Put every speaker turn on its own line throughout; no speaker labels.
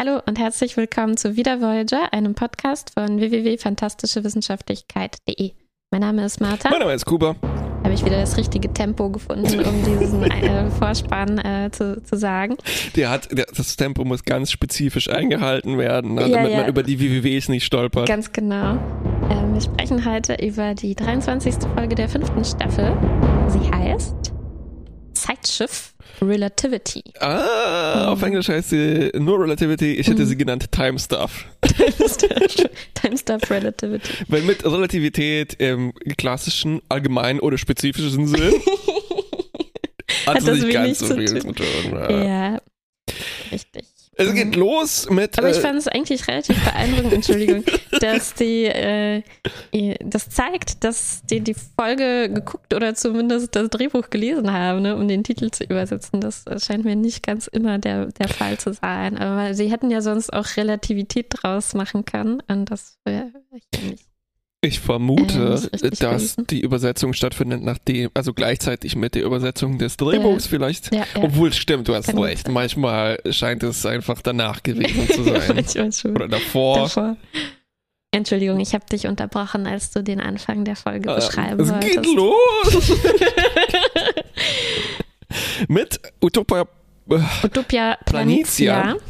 Hallo und herzlich willkommen zu Wieder Voyager, einem Podcast von www.fantastischewissenschaftlichkeit.de. Mein Name ist Martha.
Mein Name ist Kuba.
Habe ich wieder das richtige Tempo gefunden, um diesen äh, Vorspann äh, zu, zu sagen.
Der hat, der, das Tempo muss ganz spezifisch eingehalten werden, ne,
Ja,
damit
ja.
man über die WWWs nicht stolpert.
Ganz genau. Ähm, wir sprechen heute über die 23. Folge der fünften Staffel. Sie heißt Zeitschiff Relativity.
ah, auf Englisch heißt sie nur Relativity. Ich hätte
Mhm.
sie genannt Time Stuff.
Time Stuff Relativity.
Weil mit Relativität im klassischen, allgemeinen oder spezifischen Sinn hat,
Hat das
nicht
wenig
ganz so viel zu tun. Ja.
Ja, richtig.
Es geht los mit.
Aber ich
äh,
fand es eigentlich relativ beeindruckend, Entschuldigung, dass die, äh, das zeigt, dass die die Folge geguckt oder zumindest das Drehbuch gelesen haben, ne, um den Titel zu übersetzen. Das scheint mir nicht ganz immer der, der Fall zu sein. Aber sie hätten ja sonst auch Relativität draus machen können und das wäre ich nicht.
Ich
Äh,
vermute,
richtig
dass
gewesen.
die Übersetzung stattfindet, nachdem, also gleichzeitig mit der Übersetzung des Drehbuchs vielleicht.
Ja, ja.
Obwohl, stimmt, du hast
Kann
recht. Manchmal scheint es einfach danach gewesen zu sein.
Manchmal schon.
Oder davor.
Davor. Entschuldigung, ich habe dich unterbrochen, als du den Anfang der Folge
Äh,
beschreiben
es
wolltest.
geht los mit Utopia. äh,
Utopia
Planitia.
Planitia.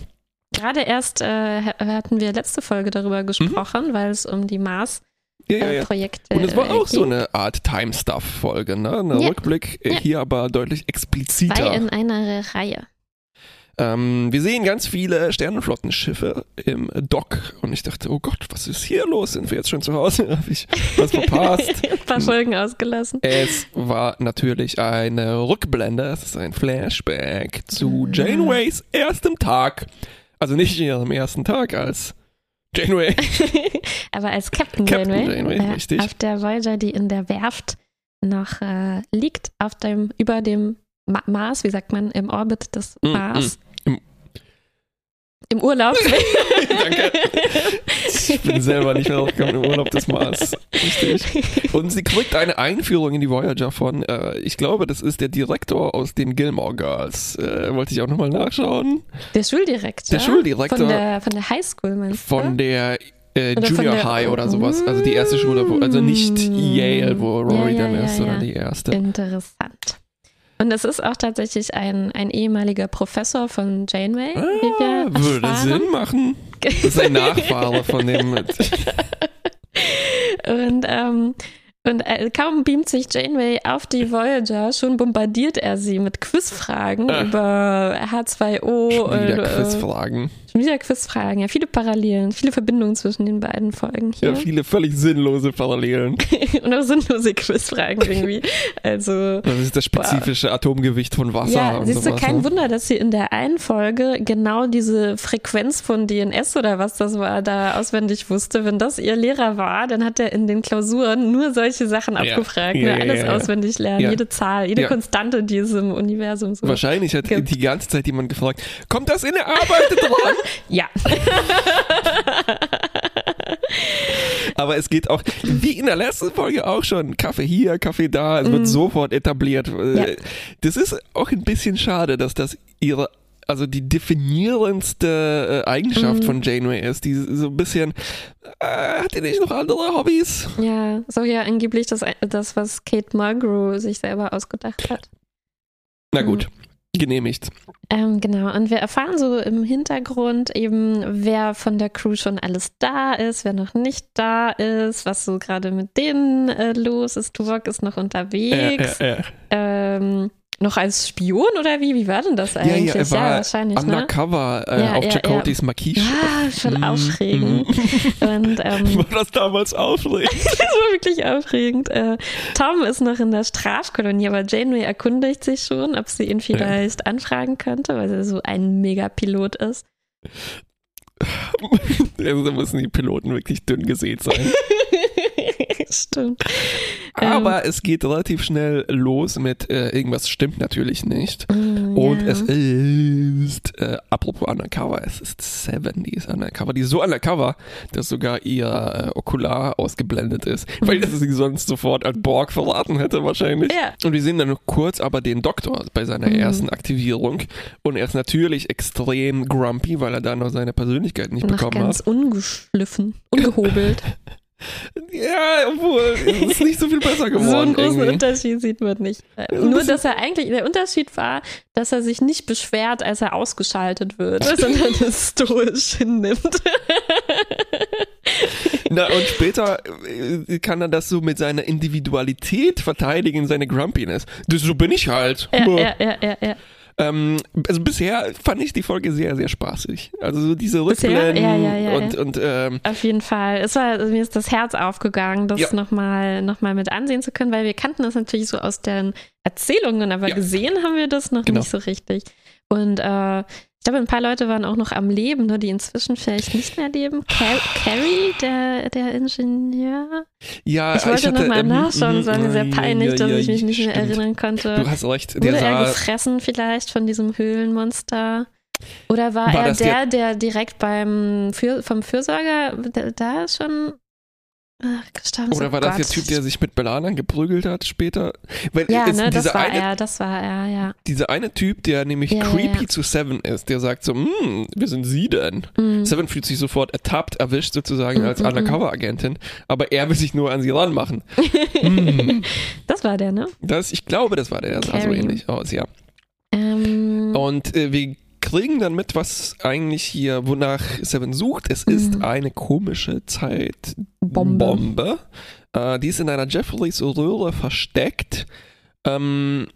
Gerade erst äh, hatten wir letzte Folge darüber gesprochen, weil es um die
Ja, ja, ja.
Mars-Projekte
Und es war
äh,
auch so
ging.
eine Art Time-Stuff-Folge, ne? Ein. Rückblick, äh, hier aber deutlich
Zwei
expliziter.
in einer Reihe.
Ähm, wir sehen ganz viele Sternenflottenschiffe im Dock und ich dachte, oh Gott, was ist hier los? Sind wir jetzt schon zu Hause? Habe ich was verpasst?
Ein paar Folgen ausgelassen.
Es war natürlich eine Rückblende, es ist ein Flashback zu
Ah.
Janeways erstem Tag. Also nicht ihrem ersten Tag als Janeway.
Aber als Captain,
Captain
Janeway,
Janeway,
ja,
richtig.
auf der Voyager, die in der Werft noch äh, liegt, auf dem, über dem Ma Mars, wie sagt man, im Orbit des
Mm,
Mars.
Im-
Im Urlaub.
Danke. Ich bin selber nicht mehr draufgekommen im Urlaub des Mars. Richtig. Und sie kriegt eine Einführung in die Voyager von, äh, ich glaube, das ist der Direktor aus den Gilmore Girls. Äh, wollte ich auch nochmal nachschauen.
Der Schuldirektor.
Der Schuldirektor.
Von der, von der Highschool, meinst du?
Von der äh, Junior
der-
High oder sowas. Also die erste Schule, wo, also nicht. Yale, wo Rory
Ja, ja,
dann
ja,
ist, sondern die erste.
Interessant. Und es ist auch tatsächlich ein, ein ehemaliger Professor von Janeway, wie wir
Ah, würde
erfahren.
Sinn machen. Das ist ein Nachfahre von dem.
Und, ähm, und äh, kaum beamt sich Janeway auf die Voyager, schon bombardiert er sie mit Quizfragen
Ah.
über H2O
Schon
und
wieder
äh,
Quizfragen.
Schon wieder Quizfragen. Ja, viele Parallelen, viele Verbindungen zwischen den beiden Folgen hier.
Ja, viele völlig sinnlose Parallelen.
und auch sinnlose Quizfragen irgendwie. Also
Das ist das spezifische Atomgewicht von Wasser
Ja, siehst du, kein
ne?
Wunder, dass sie in der einen Folge genau diese Frequenz von DNS oder was das war, da auswendig wusste. Wenn das ihr Lehrer war, dann hat er in den Klausuren nur solche Sachen
Ja.
abgefragt.
Ja,
ne? Alles
ja,
auswendig lernen, jede Zahl, jede. Konstante, die es im Universum so
Wahrscheinlich hat
Gibt.
die ganze Zeit jemand gefragt, kommt das in der Arbeit dran?
Ja.
Aber es geht auch, wie in der letzten Folge auch schon, Kaffee hier, Kaffee da, es wird sofort etabliert.
Mhm. Ja.
Äh, Das ist auch ein bisschen schade, dass das ihre, also die definierendste äh, Eigenschaft
Mhm.
von Janeway ist, die so ein bisschen, äh, hat ihr nicht noch andere Hobbys?
ja, so ja angeblich das, das, was Kate Mulgrew sich selber ausgedacht hat.
Na gut, genehmigt.
Ähm, genau, und wir erfahren so im Hintergrund eben, wer von der Crew schon alles da ist, wer noch nicht da ist, was so gerade mit denen äh, los ist. Tuvok ist noch unterwegs.
äh, äh.
Ähm, noch als Spion oder wie? Wie war denn das
Ja,
eigentlich?
ja, er war
wahrscheinlich, ne?
undercover äh,
Ja,
auf
ja,
Chakotis Marquis.
Ja, schon
Mm,
aufregend. Und ähm,
War das damals aufregend?
das war wirklich aufregend. Äh, Tom ist noch in der Strafkolonie, aber Janeway erkundigt sich schon, ob sie ihn vielleicht anfragen könnte, weil er so ein Megapilot ist.
also, da müssen die Piloten wirklich dünn gesät sein.
Stimmt.
Aber es geht relativ schnell los mit äh, irgendwas stimmt natürlich nicht.
Mm,
Und
ja.
es ist, äh, apropos Undercover, es ist Seven, die ist Undercover. Die ist so Undercover, dass sogar ihr äh, Okular ausgeblendet ist. Weil das sie sonst sofort als Borg verraten hätte wahrscheinlich.
Ja.
Und wir sehen dann kurz aber den Doktor bei seiner
Mhm.
ersten Aktivierung. Und er ist natürlich extrem grumpy, weil er da noch seine Persönlichkeit nicht
noch
bekommen
ganz
hat.
ungeschliffen, ungehobelt.
Ja, obwohl, es ist nicht so viel besser geworden.
so einen großen
irgendwie.
Unterschied sieht man nicht. Äh, Nur, dass er eigentlich, der Unterschied war, dass er sich nicht beschwert, als er ausgeschaltet wird, sondern es stoisch hinnimmt.
Na, und später äh, kann er das so mit seiner Individualität verteidigen, seine Grumpiness. Das, so bin ich halt.
ja, ja, ja, ja, ja.
Ähm, also bisher fand ich die Folge sehr, sehr spaßig. Also so diese? Rückblenden
Ja, ja, ja,
und, und ähm,
Auf jeden Fall. Es war, mir ist das Herz aufgegangen, das
Ja.
nochmal noch mal mit ansehen zu können, weil wir kannten das natürlich so aus den Erzählungen, aber gesehen haben wir das noch
Genau.
nicht so richtig. Und äh, ich glaube, ein paar Leute waren auch noch am Leben, ne, die inzwischen vielleicht nicht mehr leben. Car Carrie, der, der Ingenieur.
ja,
Ich wollte nochmal
ähm,
nachschauen, es war mir sehr
ja,
paylich,
ja,
dass ich mich nicht mehr erinnern konnte.
Du hast recht, der
Wurde er gefressen vielleicht von diesem Höhlenmonster? Oder war, er der,
der-
direkt beim vom Fürsorger da schon ach,
oder
Oh
war das der
Gott.
Typ, der sich mit Belanern geprügelt hat später? Weil
Ja, ne, das war
eine,
er, das war er, ja.
dieser eine Typ, der nämlich
Ja,
creepy
ja.
zu Seven ist, der sagt so, hm, wer sind Sie denn?
Mhm.
Seven fühlt sich sofort ertappt, erwischt sozusagen
Mm,
als
mm, mm.
Undercover-Agentin, aber er will sich nur an sie ranmachen. Hm.
Das war der, ne?
Das, ich glaube, das war der, der sah so ähnlich aus, ja.
Ähm,
Und äh, wir kriegen dann mit, was eigentlich hier, wonach Seven sucht. Es ist
Mhm.
eine komische Zeitbombe.
Bombe.
Äh, die ist in einer Jeffreys Röhre versteckt. Ähm,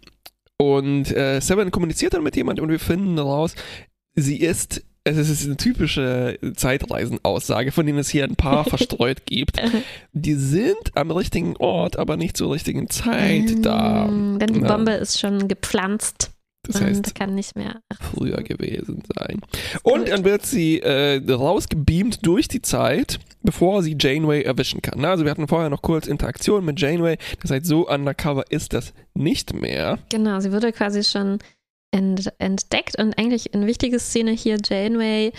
und äh, Seven kommuniziert dann mit jemand und wir finden raus, sie ist. Es ist eine typische Zeitreisenaussage, von denen es hier ein paar verstreut gibt. Die sind am richtigen Ort, aber nicht zur richtigen Zeit da.
ähm, Denn die
Ja.
Bombe ist schon gepflanzt
Das
und
heißt,
kann nicht mehr.
früher gewesen sein. Und dann wird sie äh, rausgebeamt durch die Zeit, bevor sie Janeway erwischen kann. Also wir hatten vorher noch kurz Interaktion mit Janeway. Das heißt, so undercover ist das nicht mehr.
Genau, sie wurde quasi schon ent entdeckt und eigentlich eine wichtige Szene hier, Janeway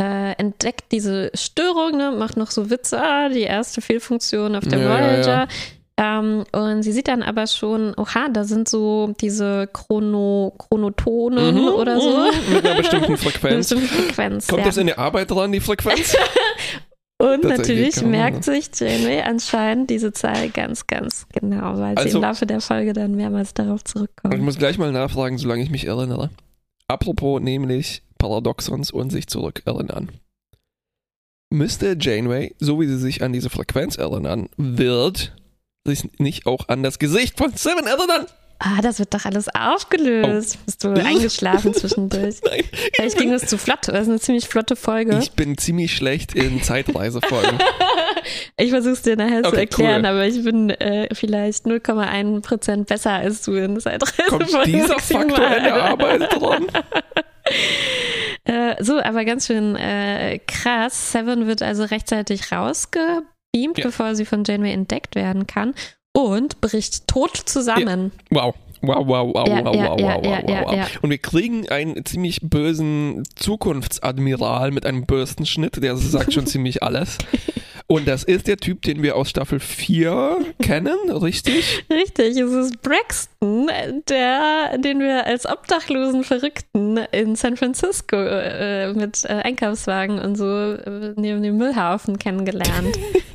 äh, entdeckt diese Störung, ne, macht noch so Witze, ah, die erste Fehlfunktion auf der
Ja, ja,
Voyager. Ähm, und sie sieht dann aber schon, oha, da sind so diese Chrono Chronotonen
Mhm,
oder so.
mhm, Mit einer bestimmten
Eine
Frequenz.
bestimmte Frequenz.
Kommt
ja.
das in der Arbeit dran, die Frequenz?
Und natürlich
man
merkt sich Janeway anscheinend diese Zahl ganz, ganz genau, weil sie
Also-
im Laufe der Folge dann mehrmals darauf
Ich
zurückkommt.
muss gleich mal nachfragen, solange ich mich erinnere. Apropos nämlich Paradoxons und sich zurückerinnern. Müsste Janeway, so wie sie sich an diese Frequenz erinnern wird, sich nicht auch an das Gesicht von Seven erinnern?
Ah, das wird doch alles aufgelöst. Bist du eingeschlafen zwischendurch?
Nein.
Vielleicht ging es zu flott. Das ist eine ziemlich flotte Folge.
Ich bin ziemlich schlecht in Zeitreisefolgen.
Ich versuche es dir nachher zu
Okay,
erklären,
cool.
aber ich bin äh, vielleicht 0,1% besser als du in Zeitreisefolgen.
Kommt dieser Faktor in der Arbeit dran?
Äh, so, aber ganz schön äh, krass. Seven wird also rechtzeitig rausgebeamt,
Ja.
bevor sie von Janeway entdeckt werden kann und bricht tot zusammen.
Wow. Wow, wow, wow,
Ja,
wow,
ja,
wow,
ja,
wow,
ja,
wow,
ja,
wow.
ja.
Und wir kriegen einen ziemlich bösen Zukunftsadmiral mit einem Bürstenschnitt, der sagt schon ziemlich alles. Und das ist der Typ, den wir aus Staffel 4 kennen, richtig?
Richtig, es ist Braxton, der, den wir als obdachlosen Verrückten in San Francisco äh, mit äh, Einkaufswagen und so äh, neben dem Müllhaufen kennengelernt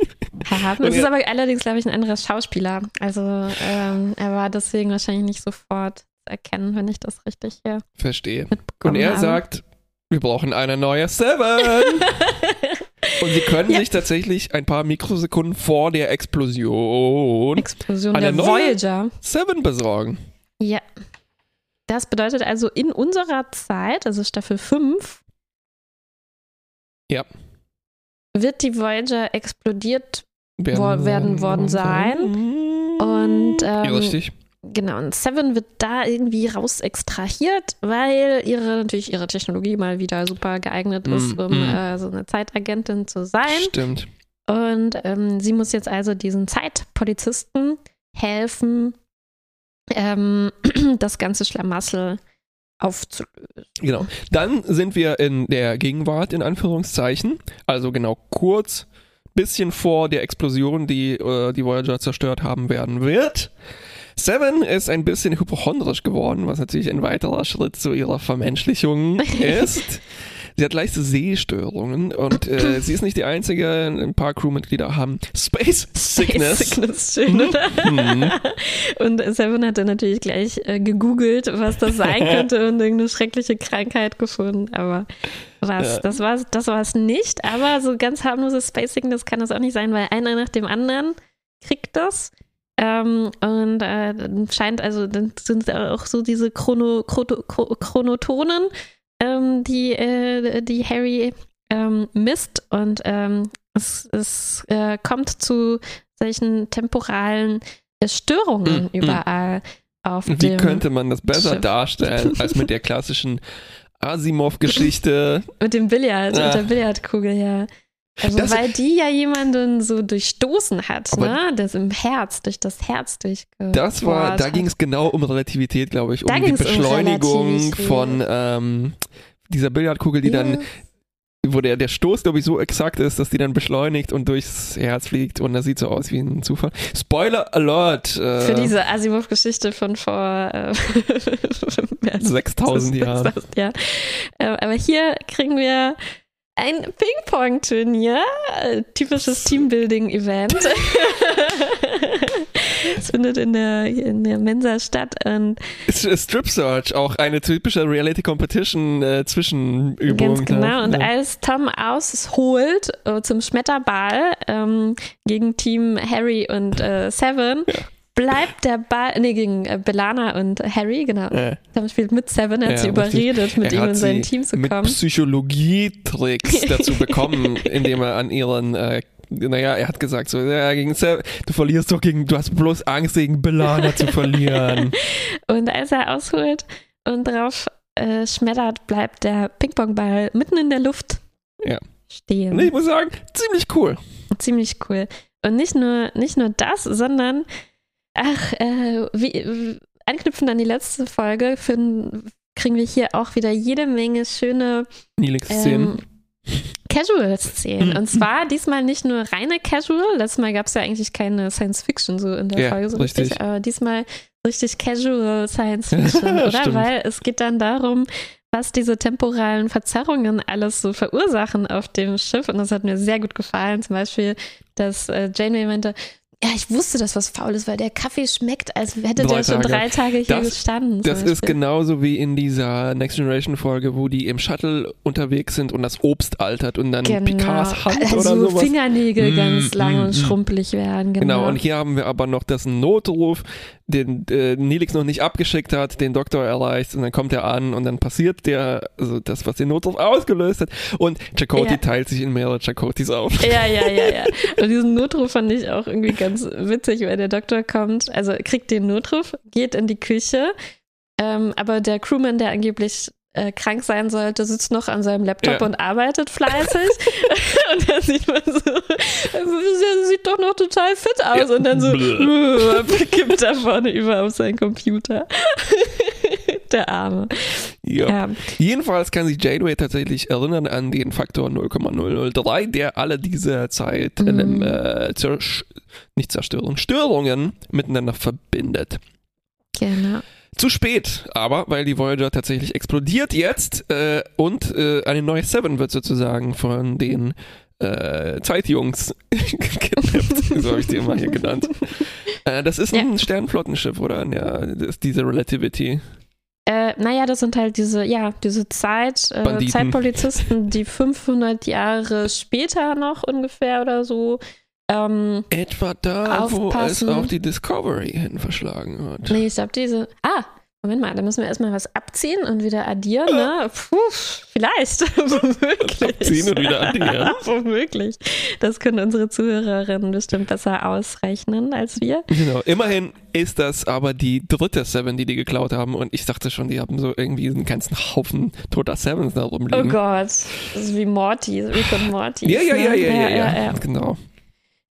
haben. Es ist
er-
aber allerdings, glaube ich, ein anderer Schauspieler. Also ähm, er war deswegen wahrscheinlich nicht sofort zu erkennen, wenn ich das richtig hier
Verstehe. Und er
habe.
sagt, wir brauchen eine neue Seven. Und sie können
Ja.
sich tatsächlich ein paar Mikrosekunden vor der Explosion
Explosion
Eine
der
neue-
Voyager.
Seven besorgen.
Ja. Das bedeutet also in unserer Zeit, also Staffel 5,
Ja.
wird die Voyager explodiert.
Werden,
werden worden sein. Und,
ja,
ähm,
richtig.
Genau, und Seven wird da irgendwie raus extrahiert, weil ihre natürlich ihre Technologie mal wieder super geeignet ist,
Mm,
um
mm.
äh, so eine Zeitagentin zu sein.
Stimmt.
Und ähm, sie muss jetzt also diesen Zeitpolizisten helfen, ähm, das ganze Schlamassel aufzulösen.
Genau. Dann sind wir in der Gegenwart, in Anführungszeichen. Also genau kurz, bisschen vor der Explosion, die äh, die Voyager zerstört haben werden wird. Seven ist ein bisschen hypochondrisch geworden, was natürlich ein weiterer Schritt zu ihrer Vermenschlichung ist. Sie hat leichte Sehstörungen und äh, sie ist nicht die einzige. Ein paar Crewmitglieder haben Space Sickness.
Space Sickness, schön, oder?
Mhm.
Und Seven hat dann natürlich gleich äh, gegoogelt, was das sein könnte und irgendeine schreckliche Krankheit gefunden. Aber was,
Ja.
das war das war es nicht. Aber so ganz harmloses Space Sickness kann das auch nicht sein, weil einer nach dem anderen kriegt das. Ähm, und äh, dann scheint also, dann sind auch so diese Chrono, Chrono, Chro- Chronotonen, ähm, die, äh, die Harry ähm, misst. Und ähm, es, es äh, kommt zu solchen temporalen äh, Störungen
Mm, mm.
überall auf
Wie könnte man das besser
Schiff.
darstellen als mit der klassischen Asimov-Geschichte?
mit dem Billard,
Ja.
mit der Billardkugel, ja. Also
Das-
weil die ja jemanden so durchstoßen hat, ne? Das im Herz, durch das Herz durchgebohrt
Das war, da ging es genau um Relativität, glaube ich, um
Da
die
um
Beschleunigung
Relativität.
von ähm, dieser Billardkugel, die
Ja.
dann, wo der, der Stoß, glaube ich, so exakt ist, dass die dann beschleunigt und durchs Herz fliegt und das sieht so aus wie ein Zufall. Spoiler Alert! Äh,
Für diese Asimov-Geschichte von vor äh, mehr als
6000 Jahren.
6000 Jahren. Äh, aber hier kriegen wir ein Ping-Pong-Turnier, äh, typisches Teambuilding-Event. Es findet in der, in der Mensa statt und
Strip Search, auch eine typische Reality Competition äh, Zwischenübung.
Ganz genau. Und
Ja.
als Tom ausholt äh, zum Schmetterball ähm, gegen Team Harry und äh, Seven, bleibt der Ball, nee, gegen äh, Belana und Harry, genau.
Äh,
Tom spielt mit Seven, er hat
Ja,
sie überredet, mit ihm in sein Team zu
mit
kommen.
Psychologietricks dazu bekommen, indem er an ihren, äh, naja, er hat gesagt so, ja, gegen Sev- du verlierst doch gegen, du hast bloß Angst gegen Belana zu verlieren.
Und als er ausholt und drauf äh, schmettert, bleibt der Ping-Pong-Ball mitten in der Luft
Ja.
stehen.
Und ich muss sagen, ziemlich cool.
Ziemlich cool. Und nicht nur, nicht nur das, sondern, ach, äh, wie, anknüpfend an die letzte Folge, finden, kriegen wir hier auch wieder jede Menge schöne
Nilix-Szenen.
ähm, Casual-Szenen.
Mhm.
Und zwar diesmal nicht nur reine Casual, letztes Mal gab es ja eigentlich keine Science-Fiction so in der
Ja,
Folge so richtig,
richtig.
aber diesmal richtig Casual Science-Fiction, oder?
Stimmt.
Weil es geht dann darum, was diese temporalen Verzerrungen alles so verursachen auf dem Schiff. Und das hat mir sehr gut gefallen. Zum Beispiel, dass äh, Janeway meinte, ja, ich wusste, dass was faul ist, weil der Kaffee schmeckt, als hätte
Drei
der schon
Tage.
drei Tage hier
Das-
gestanden.
Das ist
Beispiel.
genauso wie in dieser Next Generation Folge, wo die im Shuttle unterwegs sind und das Obst altert und dann Picards Hand
also
oder sowas.
Fingernägel
Mm,
ganz lang
mm,
und
mm.
schrumpelig werden. Genau.
Genau, und hier haben wir aber noch das Notruf, den äh, Nelix noch nicht abgeschickt hat, den Doktor erreicht und dann kommt er an und dann passiert der, also das, was den Notruf ausgelöst hat und Chakoti
Ja.
teilt sich in mehrere Chakotis auf.
ja, ja, ja, ja. Und diesen Notruf fand ich auch irgendwie ganz witzig, weil der Doktor kommt, also kriegt den Notruf, geht in die Küche, ähm, aber der Crewman, der angeblich äh, krank sein sollte, sitzt noch an seinem Laptop
Ja.
und arbeitet fleißig. und dann sieht man so, er sieht doch noch total fit aus.
Ja.
Und dann so, kippt da vorne über auf seinen Computer. der Arme.
Ja.
Ja.
Jedenfalls kann sich Janeway tatsächlich erinnern an den Faktor 0,003, der alle diese Zeit
Mhm.
äh, Zersch nicht Zerstörung, Störungen miteinander verbindet.
Genau.
Zu spät, aber weil die Voyager tatsächlich explodiert jetzt äh, und äh, eine neue Seven wird sozusagen von den äh, Zeitjungs gekidnappt, so habe ich die immer hier genannt. Äh, das ist ein Sternflottenschiff, oder? Ja, das ist diese Relativity.
Äh, naja, das sind halt diese, ja, diese Zeit, äh. Zeitpolizisten, die 500 Jahre später noch ungefähr oder so. Ähm,
Etwa da, wo es
Aufpassen.
auch die Discovery hin verschlagen hat.
nee, ich glaube, diese. Ah, Moment mal, da müssen wir erstmal was abziehen und wieder addieren, ne? Puh, vielleicht. Womöglich.
Abziehen und wieder addieren.
Womöglich. Das können unsere Zuhörerinnen bestimmt besser ausrechnen als wir.
Genau. Immerhin ist das aber die dritte Seven, die die geklaut haben. Und ich dachte schon, die haben so irgendwie einen ganzen Haufen toter Sevens da
Oh
rumliegen.
Gott. Das ist wie Morty, Rick und Morty.
ja, ja, ja,
ne?
ja, ja, ja, Genau.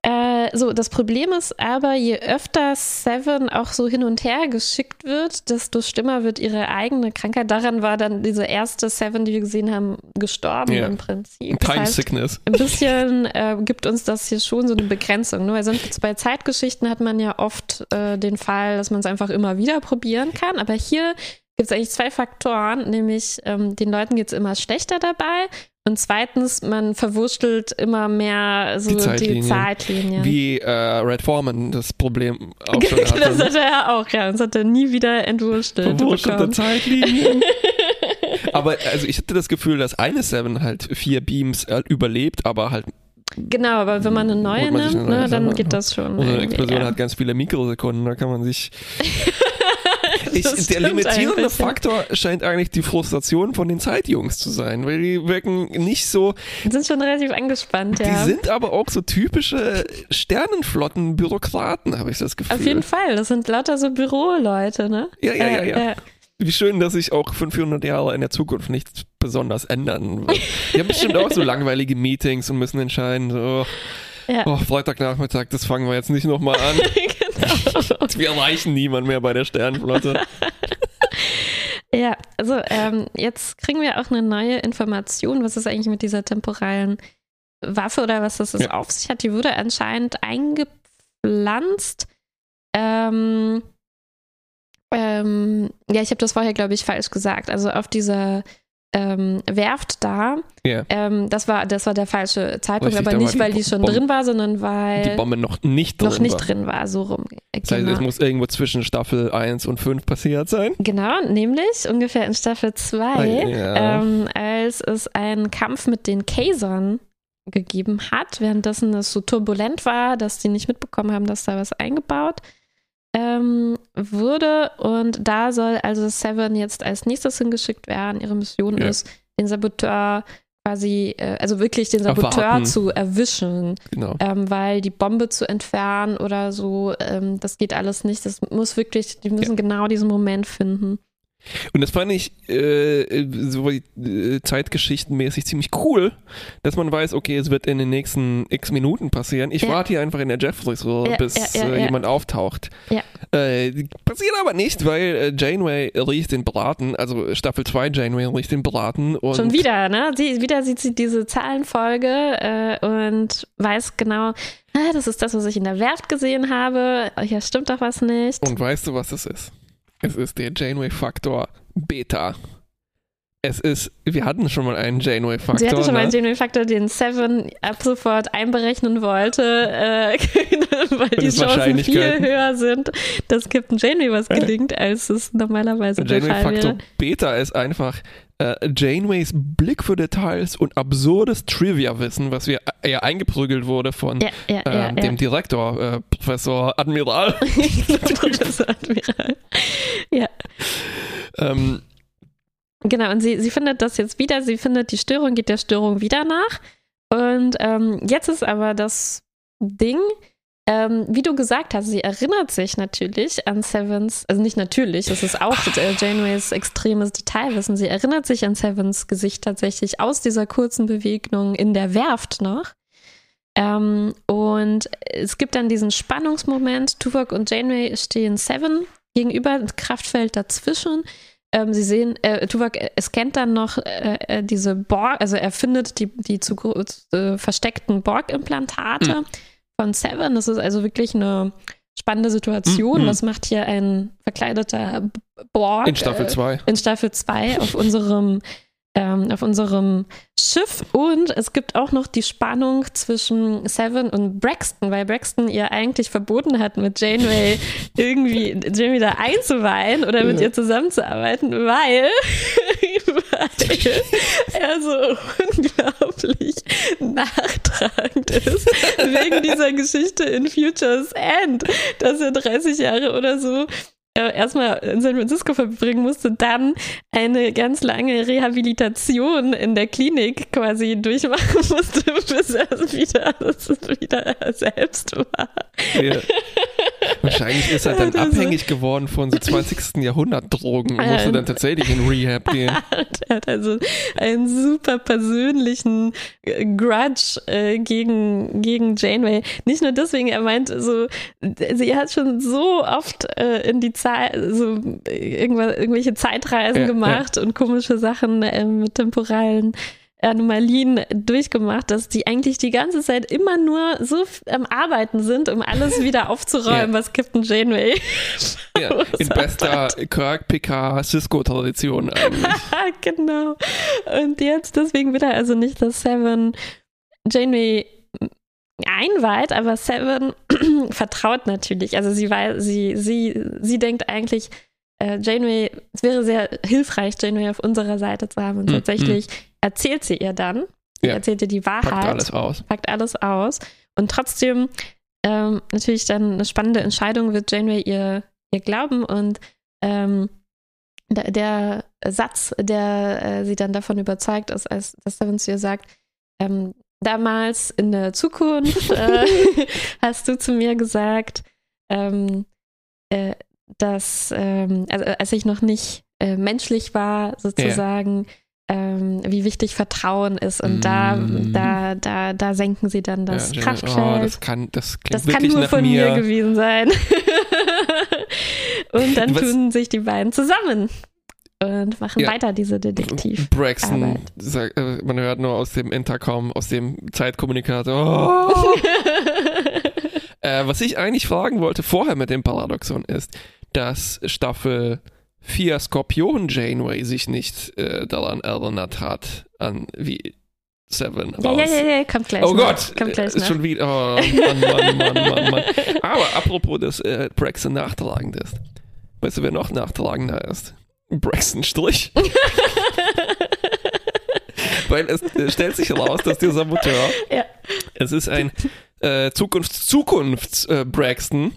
Äh, so, das Problem ist aber, je öfter Seven auch so hin und her geschickt wird, desto schlimmer wird ihre eigene Krankheit. Daran war dann diese erste Seven, die wir gesehen haben, gestorben
Ja.
im Prinzip. Das
Time
heißt,
Sickness.
ein bisschen äh, gibt uns das hier schon so eine Begrenzung. Ne? Weil sonst bei Zeitgeschichten hat man ja oft äh, den Fall, dass man es einfach immer wieder probieren kann. Aber hier gibt es eigentlich zwei Faktoren, nämlich ähm, den Leuten geht es immer schlechter dabei. Und zweitens, man verwurschtelt immer mehr so
Die
die
Zeitlinien.
Zeitlinien.
Wie äh, Red Foreman das Problem auch schon hatte.
das hatte er auch, ja. Das hat er nie wieder entwurstelt
Verwurschelte
bekommen.
Zeitlinien. aber also ich hatte das Gefühl, dass eine Seven halt vier Beams äh, überlebt, aber halt
Genau, aber wenn man eine neue
man
nimmt,
eine neue
ne, dann geht das schon.
unsere Explosion
ja.
hat ganz viele Mikrosekunden, da kann man sich Ich, der limitierende
ja.
Faktor scheint eigentlich die Frustration von den Zeitjungs zu sein, weil die wirken nicht so,
Die sind schon relativ angespannt, ja.
die sind aber auch so typische Sternenflotten-Bürokraten, habe ich das Gefühl.
Auf jeden Fall, das sind lauter so Büroleute, ne?
Ja, ja, ja,
Äh,
ja. Wie schön, dass sich auch 500 Jahre in der Zukunft nichts besonders ändern wird. Die haben bestimmt auch so langweilige Meetings und müssen entscheiden, so,
Ja.
oh, Freitagnachmittag, das fangen wir jetzt nicht nochmal an.
genau.
Wir erreichen niemand mehr bei der Sternenflotte.
Ja, also ähm, jetzt kriegen wir auch eine neue Information, was ist eigentlich mit dieser temporalen Waffe oder was das
Ja.
auf sich hat. Die wurde anscheinend eingepflanzt. Ähm, ähm, ja, ich habe das vorher, glaube ich, falsch gesagt. Also auf dieser ähm, Werft da,
Ja.
ähm, das, war, das war der falsche Zeitpunkt,
Richtig,
aber nicht,
die
weil die schon
Bombe-
drin war, sondern
Die
weil
Bombe noch nicht drin
noch nicht
war.
drin war, so rum.
Das heißt,
Genau.
es muss irgendwo zwischen Staffel 1 und 5 passiert sein.
Genau, nämlich ungefähr in Staffel 2,
Ah, ja.
ähm, als es einen Kampf mit den Kasern gegeben hat, währenddessen es so turbulent war, dass die nicht mitbekommen haben, dass da was eingebaut ähm, wurde. Und da soll also Seven jetzt als nächstes hingeschickt werden. Ihre Mission
Ja.
ist, den Saboteur quasi, äh, also wirklich den Saboteur
Erwarten.
zu erwischen
Genau.
ähm, weil die Bombe zu entfernen oder so, ähm, das geht alles nicht. Das muss wirklich, die müssen genau diesen Moment finden.
Und das fand ich äh, so äh, zeitgeschichtenmäßig ziemlich cool, dass man weiß, okay, es wird in den nächsten x Minuten passieren. Ich
Ja.
warte hier einfach in der Jeffreys-Röhre,
Ja,
bis
ja,
äh, jemand auftaucht.
Ja.
Äh, passiert aber nicht, weil äh, Janeway riecht den Braten, also Staffel 2 Janeway riecht den Braten. Und
Schon wieder, ne? Sie, wieder sieht sie diese Zahlenfolge äh, und weiß genau, ah, das ist das, was ich in der Werft gesehen habe. Hier stimmt doch was nicht.
Und weißt du, was es ist? Es ist der Janeway-Faktor Beta. Es ist, wir hatten schon mal einen Janeway-Faktor.
Sie hatte schon mal einen
ne?
Janeway-Faktor, den Seven ab sofort einberechnen wollte, äh, weil die Chancen viel höher sind, dass Captain Janeway was gelingt, als es normalerweise der Fall
Janeway-Faktor
wäre.
Beta ist einfach äh, Janeways Blick für Details und absurdes Trivia-Wissen, was wir äh, ja eingeprügelt wurde von
ja, ja.
ähm,
ja.
dem Direktor, äh, Professor Admiral.
Professor Admiral. Ja,
ähm,
genau. Und sie, sie findet das jetzt wieder. Sie findet, die Störung geht der Störung wieder nach. Und ähm, jetzt ist aber das Ding, ähm, wie du gesagt hast, sie erinnert sich natürlich an Sevens, also nicht natürlich, das ist auch äh, Janeways extremes Detailwissen. Sie erinnert sich an Sevens Gesicht tatsächlich aus dieser kurzen Begegnung in der Werft noch. Ähm, und es gibt dann diesen Spannungsmoment. Tuvok und Janeway stehen Seven gegenüber, ein Kraftfeld dazwischen. Ähm, sie sehen, äh, Tuvok äh, scannt dann noch äh, äh, diese Borg, also er findet die, die zu äh, versteckten Borg-Implantate von Seven. Das ist also wirklich eine spannende Situation.
Mhm.
Was macht hier ein verkleideter Borg?
in Staffel
äh,
2.
in Staffel 2 auf unserem, ähm, auf unserem Schiff. Und es gibt auch noch die Spannung zwischen Seven und Braxton, weil Braxton ihr eigentlich verboten hat, mit Janeway irgendwie Janeway da einzuweihen oder mit
Ja.
ihr zusammenzuarbeiten, weil, weil er so unglaublich nachtragend ist wegen dieser Geschichte in Futures End, dass er 30 Jahre oder so äh, erstmal in San Francisco verbringen musste, dann eine ganz lange Rehabilitation in der Klinik quasi durchmachen musste, bis er wieder, bis es wieder er selbst war.
Ja. Wahrscheinlich ist er dann
Also-
abhängig geworden von so 20. Jahrhundert Drogen und musste dann tatsächlich in Rehab gehen.
er hat also einen super persönlichen äh, Grudge äh, gegen, gegen Janeway. Nicht nur deswegen, er meint so, sie hat schon so oft äh, in die Zeit, so äh, irgendwelche Zeitreisen
Ja,
gemacht und komische Sachen äh, mit temporalen Anomalien durchgemacht, dass die eigentlich die ganze Zeit immer nur so am Arbeiten sind, um alles wieder aufzuräumen,
Ja.
was Captain Janeway
Ja, in bester Kirk, Picard, Cisco-Tradition eigentlich.
Genau. Und jetzt, deswegen will er also nicht, dass Seven Janeway einweiht, aber Seven vertraut natürlich. Also sie weiß, sie, sie, sie denkt eigentlich, äh, Janeway, es wäre sehr hilfreich, Janeway auf unserer Seite zu haben. Und
Hm,
tatsächlich erzählt sie ihr dann, sie
Ja.
erzählt ihr die Wahrheit
Packt alles aus.
packt alles aus. Und trotzdem ähm, natürlich dann eine spannende Entscheidung wird Janeway ihr, ihr glauben und ähm, der, der Satz, der äh, sie dann davon überzeugt ist, als dass Seven zu ihr sagt, ähm, damals in der Zukunft äh, hast du zu mir gesagt, ähm, äh, dass ähm, also als ich noch nicht äh, menschlich war, sozusagen, ähm, wie wichtig Vertrauen ist. Und da,
Mm.
da, da, da senken sie dann das
Ja,
Kraftfeld.
Oh, das kann, das klingt
Das kann nur von mir.
mir.
gewesen sein. und dann
Was-
tun sich die beiden zusammen und machen
Ja.
weiter diese Detektiv.
Braxton,
Arbeit.
sag, äh, man hört nur aus dem Intercom, aus dem Zeitkommunikator. Oh. äh, was ich eigentlich fragen wollte vorher mit dem Paradoxon ist, dass Staffel 4 Skorpion Janeway sich nicht äh, daran erinnert hat, an wie Seven
ja,
aus.
ja, ja, ja, kommt gleich.
Oh
noch.
Gott,
kommt gleich
äh,
noch.
schon wieder. Oh, Mann, Mann, Mann, Mann, Mann. Aber apropos, dass äh, Braxton nachtragend ist. Weißt du, wer noch nachtragender ist? Braxton Strich. Weil es äh, stellt sich heraus, dass der Saboteur,
Ja.
es ist ein äh, Zukunfts-Zukunfts-Braxton.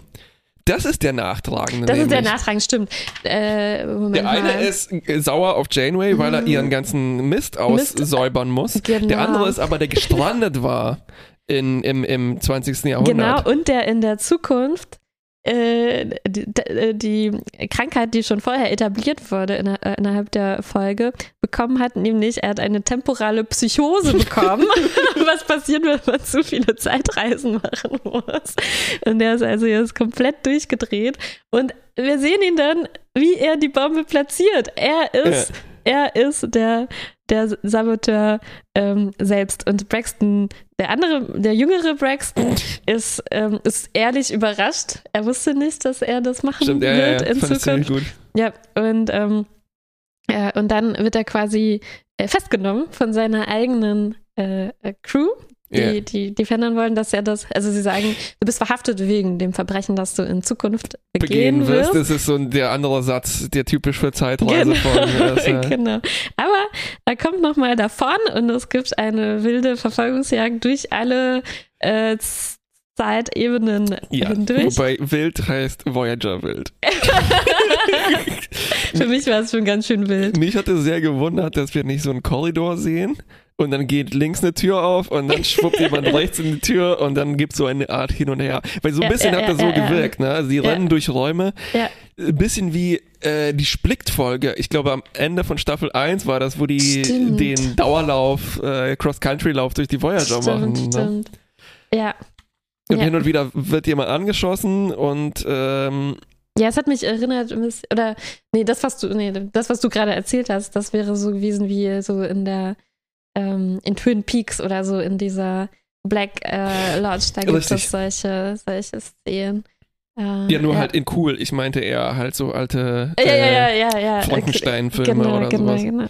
Das ist der Nachtragende.
Das ist der
nämlich.
Nachtrag, stimmt. Äh,
Der eine
mal.
ist äh, sauer auf Janeway, weil er ihren ganzen Mist aussäubern muss.
Genau.
Der andere ist aber, der gestrandet war in, im, im 20. Jahrhundert.
Genau, und der in der Zukunft äh, die, die Krankheit, die schon vorher etabliert wurde in, äh, innerhalb der Folge, bekommen hat, nämlich er hat eine temporale Psychose bekommen, was passiert, wenn man zu viele Zeitreisen machen muss. Und der ist also jetzt komplett durchgedreht und wir sehen ihn dann, wie er die Bombe platziert. Er ist, er ist der, der Saboteur ähm, selbst und Braxton, der andere, der jüngere Braxton, ist, ähm, ist ehrlich überrascht. Er wusste nicht, dass er das machen
Stimmt, ja,
wird
ja, ja.
in
Fand
Zukunft.
gut.
Ja, und, ähm, ja, und dann wird er quasi äh, festgenommen von seiner eigenen äh, äh, Crew, die,
Ja.
die, die verhindern wollen, dass er das, also sie sagen, du bist verhaftet wegen dem Verbrechen, das du in Zukunft begehen,
Begehen wirst, das ist so ein, der andere Satz, der typisch für Zeitreise von. Also,
genau. Aber er kommt nochmal davon und es gibt eine wilde Verfolgungsjagd durch alle äh, Zeitebenen
ja,
hindurch.
wobei wild heißt Voyager wild.
Für mich war es schon ganz schön wild.
Mich hatte sehr gewundert, dass wir nicht so einen Korridor sehen und dann geht links eine Tür auf und dann schwuppt jemand rechts in die Tür und dann gibt es so eine Art hin und her. Weil so ein
Ja,
bisschen
ja,
hat das
ja,
so
ja, ja.
gewirkt, ne? Also die
Ja.
rennen durch Räume.
Ja.
Ein bisschen wie äh, die Splickt-Folge. Ich glaube, am Ende von Staffel 1 war das, wo die
Stimmt.
den Dauerlauf, äh, Cross-Country-Lauf durch die Voyager machen.
Stimmt,
Ne?
stimmt. Ja.
Und
Ja.
hin und wieder wird jemand angeschossen und ähm,
Ja, es hat mich erinnert, oder nee, das, was du, nee, das, was du gerade erzählt hast, das wäre so gewesen wie so in der ähm, in Twin Peaks oder so in dieser Black äh, Lodge, da gibt
Richtig.
es solche, solche Szenen. Äh,
ja nur
ja.
halt in cool. Ich meinte eher halt so alte äh,
ja, ja.
Frankenstein-Filme
genau,
oder
genau,
sowas.
genau.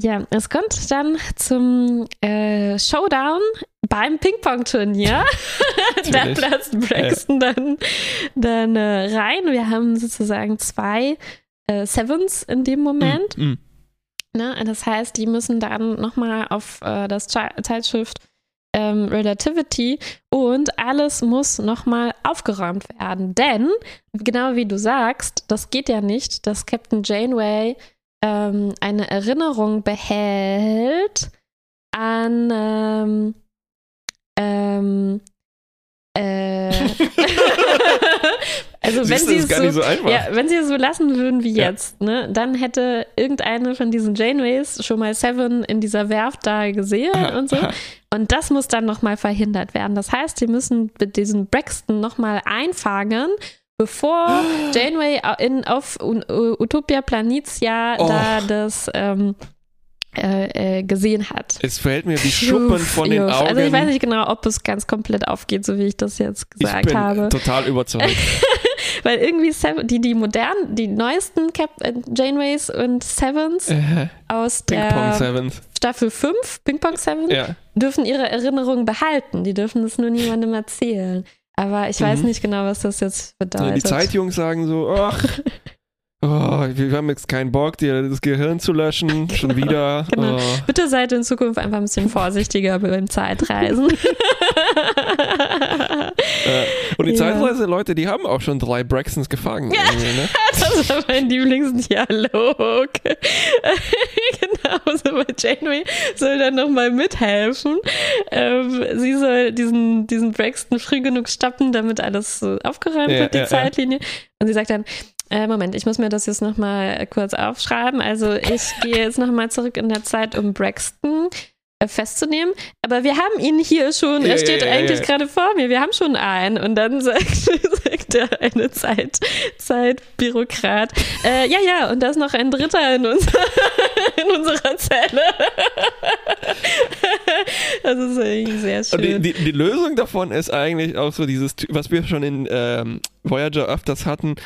Ja, es kommt dann zum äh, Showdown beim Ping-Pong-Turnier. da platzt Braxton dann, dann äh, rein. Wir haben sozusagen zwei äh, Sevens in dem Moment.
Mm, mm.
Ne? Das heißt, die müssen dann nochmal auf äh, das Zeitschiff ähm, Relativity und alles muss nochmal aufgeräumt werden. Denn, genau wie du sagst, das geht ja nicht, dass Captain Janeway ähm, eine Erinnerung behält an ähm, ähm, äh, Also
Siehst
wenn sie es
gar
so,
nicht so einfach.
ja, wenn sie es so lassen würden wie
Ja.
jetzt, ne, dann hätte irgendeine von diesen Janeways schon mal Seven in dieser Werft da gesehen
Aha,
und so.
aha.
Und das muss dann nochmal verhindert werden. Das heißt, sie müssen mit diesen Braxton nochmal einfangen, bevor Janeway in, auf Utopia Planitia
Oh.
da das ähm, äh, äh, gesehen hat.
Es fällt mir wie Schuppen von den
Juff.
Augen.
Also ich weiß nicht genau, ob es ganz komplett aufgeht, so wie ich das jetzt
ich
gesagt
bin
habe.
total überzeugt.
Weil irgendwie Seven, die, die modernen, die neuesten Cap äh, Janeways und Sevens
Äh,
aus der
Seventh.
Staffel 5, Ping Pong 7,
Ja.
dürfen ihre Erinnerungen behalten. Die dürfen es nur niemandem erzählen. Aber ich weiß
Mhm.
nicht genau, was das jetzt bedeutet.
die Zeitjungs sagen so, ach, oh, wir haben jetzt keinen Bock, dir das Gehirn zu löschen, schon wieder.
Genau.
Oh.
Bitte seid in Zukunft einfach ein bisschen vorsichtiger beim Zeitreisen.
Äh, und die
Ja.
Zeitreise-Leute, die haben auch schon drei Braxtons gefangen. ne?
Das war mein Lieblingsdialog. genau, so bei Janeway soll dann nochmal mithelfen. Ähm, sie soll diesen, diesen Braxton früh genug stoppen, damit alles aufgeräumt
Ja,
wird, die
ja.
Zeitlinie. Und sie sagt dann, äh, Moment, ich muss mir das jetzt nochmal kurz aufschreiben. Also ich gehe jetzt nochmal zurück in der Zeit, um Braxton äh, festzunehmen. Aber wir haben ihn hier schon,
Ja,
er steht
ja, ja,
eigentlich gerade vor mir, wir haben schon einen. Und dann sagt, sagt der eine Zeit, Zeitbürokrat, äh, ja, ja, und da ist noch ein Dritter in, unser, in unserer Zelle. das ist irgendwie sehr
Und die,
schön.
die, die Lösung davon ist eigentlich auch so dieses, was wir schon in ähm, Voyager öfters hatten.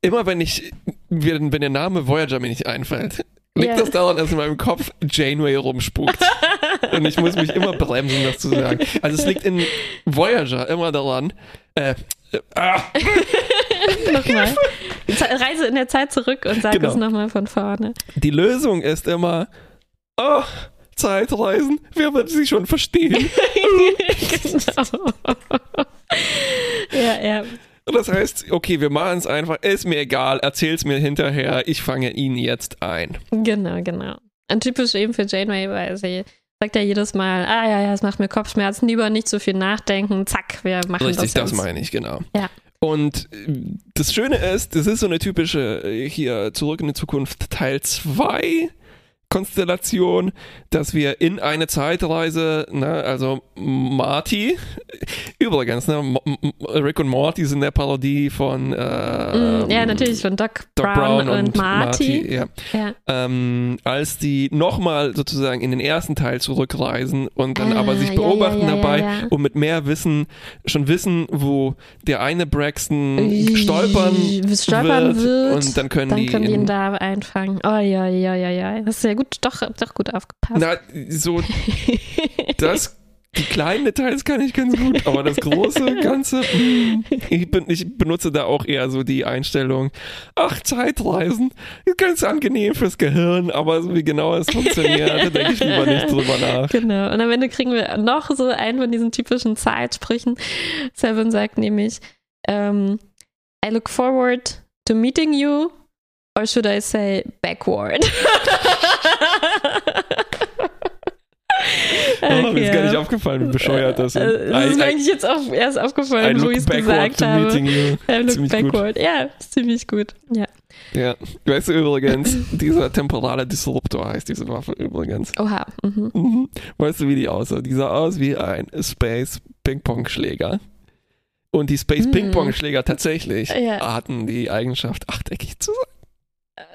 Immer wenn ich, wenn, wenn der Name Voyager mir nicht einfällt, liegt
Ja.
das daran, dass in meinem Kopf Janeway rumspukt. Und ich muss mich immer bremsen, das zu sagen. Also es liegt in Voyager immer daran, äh, äh, ah,
Nochmal. Reise in der Zeit zurück und sag
Genau.
es nochmal von vorne.
die Lösung ist immer, oh, Zeitreisen, wer wird sie schon verstehen?
genau.
Das heißt, okay, wir machen es einfach, ist mir egal, erzähl's mir hinterher, ich fange ihn jetzt ein.
Genau, genau. Und typisch eben für Janeway, weil sie sagt ja jedes Mal, ah ja, ja, es macht mir Kopfschmerzen, lieber nicht so viel nachdenken, zack, wir machen
Richtig,
das
das
jetzt.
meine ich, genau.
Ja.
Und äh, das Schöne ist, das ist so eine typische äh, hier zurück in die Zukunft Teil 2 Konstellation, dass wir in eine Zeitreise, ne, also Marty, übrigens, ne, Rick und Morty sind der Parodie von äh,
Mm, ja, natürlich von Doc,
Doc
Brown,
Brown,
und, Marty.
ja.
Ja.
ähm, als die nochmal sozusagen in den ersten Teil zurückreisen und dann
Ah,
aber sich beobachten
ja,
dabei und mit mehr Wissen schon wissen, wo der eine Braxton stolpern,
stolpern wird,
und dann können
dann
die,
können die ihn
in,
da einfangen. Oh ja, ja, ja, ja. Das ist ja gut, doch, doch gut aufgepasst.
na, so das die kleinen Details kann ich ganz gut, aber das große Ganze, mm, ich, bin, ich benutze da auch eher so die Einstellung, ach, Zeitreisen, ist ganz angenehm fürs Gehirn, aber so wie genau es funktioniert, da denke ich lieber nicht drüber nach.
Genau. Und am Ende kriegen wir noch so einen von diesen typischen Zeitsprüchen. Seven sagt nämlich, ähm, I look forward to meeting you, or should I say backward?
Oh, mir ist gar nicht aufgefallen, wie bescheuert das ist.
Äh, Das ist mir eigentlich jetzt auch erst aufgefallen, wo ich es
backward
gesagt habe. I look
Ziemlich gut.
backward. Ja, ist ziemlich gut. Ja.
Ja. Weißt du übrigens, dieser temporale Disruptor heißt diese Waffe übrigens.
Oha. Mhm.
Mhm. Weißt du, wie die aussah? Die sah aus wie ein Space Ping-Pong-Schläger. Und die Space
Mhm.
Ping-Pong-Schläger tatsächlich
Ja.
hatten die Eigenschaft, achteckig zu sein.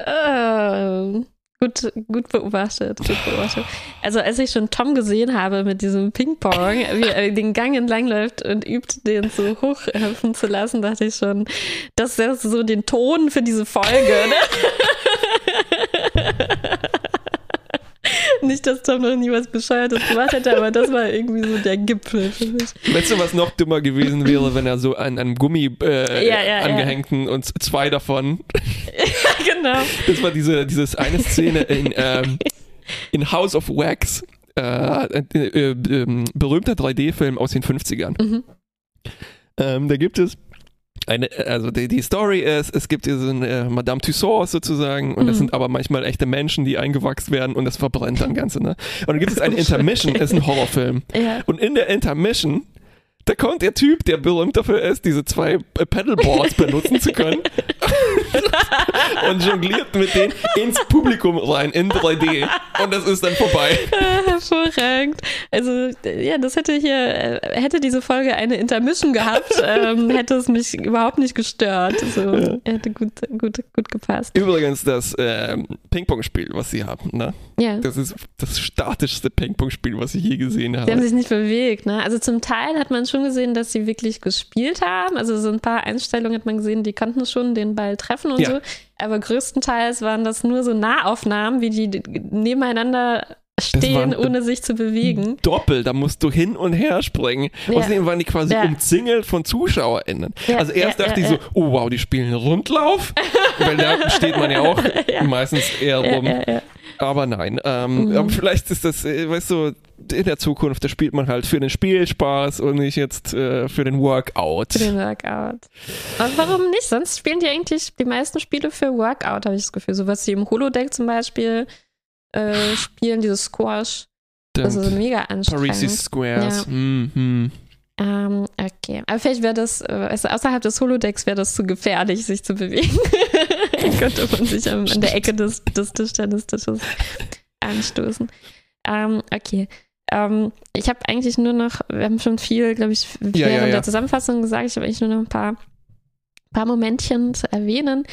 Ähm, gut, gut beobachtet, gut beobachtet. Also als ich schon Tom gesehen habe mit diesem Ping-Pong, wie er den Gang entlang läuft und übt, den so hochhüpfen zu lassen, dachte ich schon, das ist so den Ton für diese Folge. Ne? Nicht, dass Tom noch nie was Bescheuertes gemacht hätte, aber das war irgendwie so der Gipfel für mich.
Weißt du, was noch dümmer gewesen wäre, wenn er so an einem Gummi äh,
Ja, ja, ja.
angehängten und zwei davon
genau.
Das war diese dieses eine Szene in, ähm, in House of Wax. Äh, äh, äh, ähm, berühmter 3D-Film aus den 50ern.
Mhm.
Ähm, da gibt es eine, also die, die Story ist, es gibt diesen äh, Madame Tussauds sozusagen und das
Mhm.
sind aber manchmal echte Menschen, die eingewachsen werden und das verbrennt dann Ganze, ne? Und dann gibt es eine
Oh,
Intermission, das ist ein Horrorfilm.
Ja.
Und in der Intermission Da kommt der Typ, der berühmt dafür ist, diese zwei äh, Pedalboards benutzen zu können und jongliert mit denen ins Publikum rein in 3D und das ist dann vorbei.
Hervorragend. Also ja, das hätte hier, äh, hätte diese Folge eine Intermission gehabt, ähm, hätte es mich überhaupt nicht gestört. Also hätte gut, gut, gut gepasst.
Übrigens das ähm, Ping-Pong-Spiel, was sie haben, ne? Ja. Das ist das statischste Ping-Pong-Spiel, was ich je gesehen habe.
Sie haben sich nicht bewegt, ne? Also zum Teil hat man schon gesehen, dass sie wirklich gespielt haben. Also so ein paar Einstellungen hat man gesehen, die konnten schon den Ball treffen und ja. so. Aber größtenteils waren das nur so Nahaufnahmen, wie die nebeneinander stehen, ohne sich zu bewegen.
Doppel, da musst du hin und her springen. Ja. Außerdem waren die quasi ja. umzingelt von ZuschauerInnen. Ja, also erst dachte ich so, oh wow, die spielen Rundlauf, weil da steht man ja auch meistens eher rum. Aber nein, ähm, mhm. aber vielleicht ist das, äh, weißt du, in der Zukunft, da spielt man halt für den Spielspaß und nicht jetzt äh, für den Workout.
Für den Workout. Aber warum nicht? Sonst spielen die eigentlich die meisten Spiele für Workout, habe ich das Gefühl. So was sie im Holodeck zum Beispiel äh, spielen, dieses Squash. Das ist mega anstrengend.
Parisi Squares. Ja. Mhm.
Ähm, okay. Aber vielleicht wäre das, äh, also außerhalb des Holodecks wäre das zu gefährlich, sich zu bewegen. Könnte man sich an, an der Ecke des, des Tischtennistisches anstoßen. Ähm, okay. Ähm, ich habe eigentlich nur noch, wir haben schon viel, glaube ich, während ja, ja, ja. der Zusammenfassung gesagt, ich habe eigentlich nur noch ein paar, paar Momentchen zu erwähnen.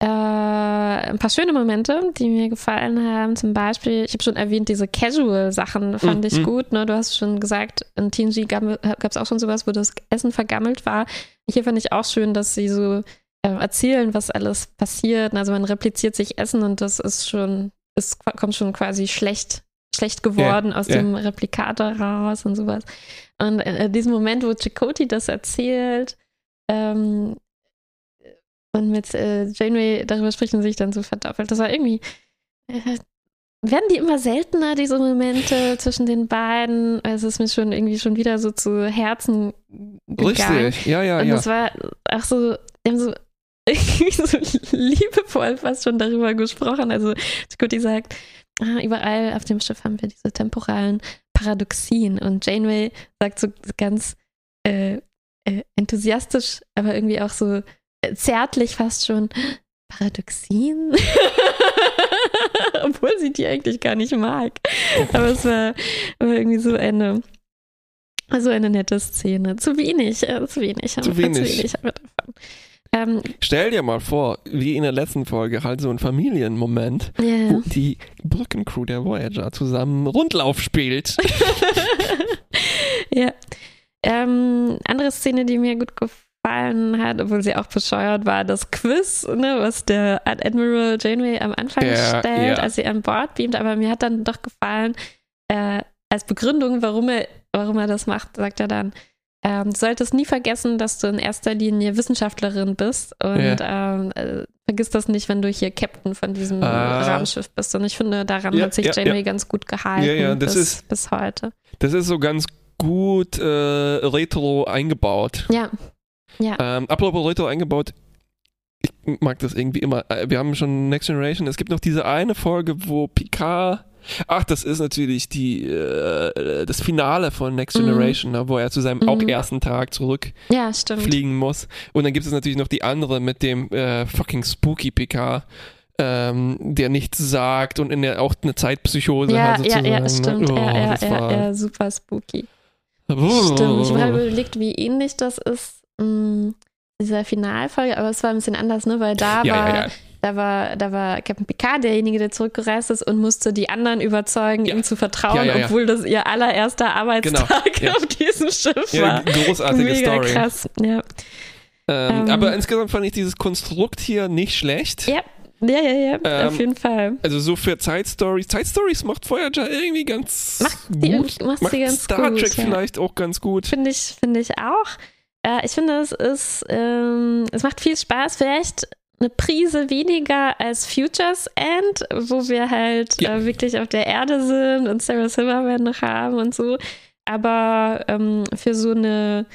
Äh, ein paar schöne Momente, die mir gefallen haben. Zum Beispiel, ich habe schon erwähnt, diese Casual-Sachen fand mm, ich mm. gut. Ne? Du hast schon gesagt, in TNG gab es auch schon sowas, wo das Essen vergammelt war. Hier fand ich auch schön, dass sie so äh, erzählen, was alles passiert. Also man repliziert sich Essen und das ist schon, es kommt schon quasi schlecht, schlecht geworden yeah, aus yeah. dem Replikator raus und sowas. Und in diesem Moment, wo Chakoti das erzählt, ähm, und mit äh, Janeway darüber spricht und sich dann so verdoppelt. Das war irgendwie. Äh, werden die immer seltener, diese Momente zwischen den beiden? Es ist mir schon irgendwie schon wieder so zu Herzen gegangen.
Richtig, ja, ja,
und
ja.
Und es war auch so, die haben so, so liebevoll fast schon darüber gesprochen. Also Scotty sagt, überall auf dem Schiff haben wir diese temporalen Paradoxien. Und Janeway sagt so ganz äh, äh, enthusiastisch, aber irgendwie auch so zärtlich fast schon Paradoxien. Obwohl sie die eigentlich gar nicht mag. Aber es war, war irgendwie so eine, so eine nette Szene. Zu wenig, äh, zu wenig.
Zu wenig. Zu wenig davon. Ähm, Stell dir mal vor, wie in der letzten Folge, halt so ein Familienmoment, yeah. wo die Brückencrew der Voyager zusammen Rundlauf spielt.
ja. Ähm, andere Szene, die mir gut gefallen hat, obwohl sie auch bescheuert war, das Quiz, ne, was der Admiral Janeway am Anfang ja, stellt, ja. als sie an Bord beamt. Aber mir hat dann doch gefallen, äh, als Begründung, warum er, warum er das macht, sagt er dann, ähm, du solltest nie vergessen, dass du in erster Linie Wissenschaftlerin bist und ja. ähm, äh, vergiss das nicht, wenn du hier Captain von diesem ah. Raumschiff bist. Und ich finde, daran ja, hat sich ja, Janeway ganz gut gehalten bis, ist, bis heute.
Das ist so ganz gut äh, retro eingebaut.
Ja, ja.
Ähm, apropos Retro eingebaut, ich mag das irgendwie immer. Äh, wir haben schon Next Generation. Es gibt noch diese eine Folge, wo Picard. Ach, das ist natürlich die äh, das Finale von Next mhm. Generation, mhm. wo er zu seinem mhm. auch ersten Tag zurück
ja,
fliegen muss. Und dann gibt es natürlich noch die andere mit dem äh, fucking Spooky Picard. Ähm, der nichts sagt und in der auch eine Zeitpsychose
ja,
hat sozusagen.
Ja, ja, stimmt. Oh, ja, ja, ja, super spooky. Oh. Stimmt. Ich habe überlegt, wie ähnlich das ist mh, mm, dieser Finalfolge, aber es war ein bisschen anders, ne? Weil da ja, war. Ja, ja. Da war, da war Captain Picard derjenige, der zurückgereist ist und musste die anderen überzeugen, ihm zu vertrauen, obwohl das ihr allererster Arbeitstag genau. auf diesem Schiff war.
Großartige
Mega
Story.
krass, ja.
Ähm, ähm, aber insgesamt fand ich dieses Konstrukt hier nicht schlecht.
Ja, ja, ja, ja, ähm, auf jeden Fall.
Also so für Zeitstories. Zeitstories macht Voyager irgendwie ganz
macht die,
gut.
Macht, macht ganz
Star
gut,
Trek ja. vielleicht auch ganz gut.
Finde ich, finde ich auch. Äh, ich finde, es ist, ähm, es macht viel Spaß. Vielleicht eine Prise weniger als Futures End, wo wir halt ja. äh, wirklich auf der Erde sind und Sarah Silverman noch haben und so. Aber ähm, für so eine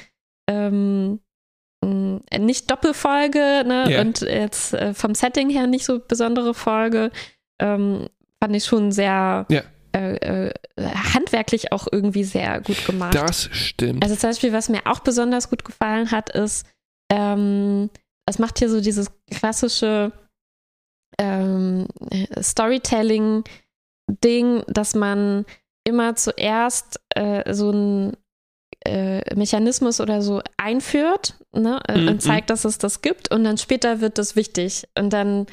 ähm, nicht Doppelfolge ne? Yeah. und jetzt äh, vom Setting her nicht so besondere Folge, ähm, fand ich schon sehr,
yeah.
äh, äh, handwerklich auch irgendwie sehr gut gemacht.
Das stimmt.
Also zum Beispiel, was mir auch besonders gut gefallen hat, ist, ähm, es macht hier so dieses klassische ähm, Storytelling-Ding, dass man immer zuerst äh, so ein äh, Mechanismus oder so einführt ne, äh,
Mhm.
und zeigt, dass es das gibt und dann später wird das wichtig und dann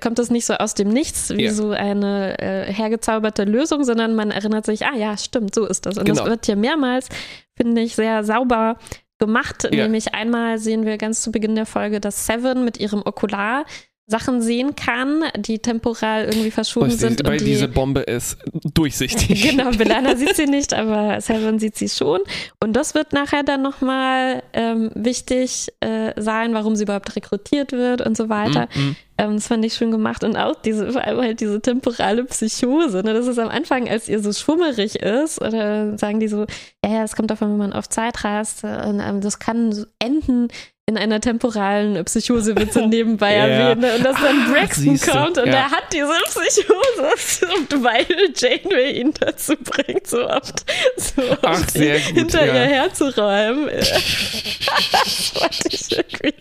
kommt es nicht so aus dem Nichts wie
Ja.
so eine äh, hergezauberte Lösung, sondern man erinnert sich, ah ja, stimmt, so ist das. Und
Genau.
das wird hier mehrmals, finde ich, sehr sauber gemacht.
Ja.
Nämlich einmal sehen wir ganz zu Beginn der Folge, dass Seven mit ihrem Okular Sachen sehen kann, die temporal irgendwie verschoben
Richtig,
sind.
weil
und die,
diese Bombe ist durchsichtig.
Genau, Belana sieht sie nicht, aber Seven sieht sie schon. Und das wird nachher dann nochmal ähm, wichtig äh, sein, warum sie überhaupt rekrutiert wird und so weiter.
Mhm.
Ähm, das fand ich schön gemacht. Und auch diese, vor allem halt diese temporale Psychose. Ne? Das ist am Anfang, als ihr so schwummerig ist, oder sagen die so, ja, ja, das kommt davon, wenn man auf Zeit reist. äh, Und, ähm, das kann so enden in einer temporalen Psychose, wird so nebenbei
Ja.
erwähnt. Ne? Und dass dann Braxton
siehste,
kommt und
ja.
er hat diese Psychose, weil Janeway ihn dazu bringt, so oft, so
Ach,
oft
sehr gut,
hinter
ja.
ihr herzuräumen. das fand ich irgendwie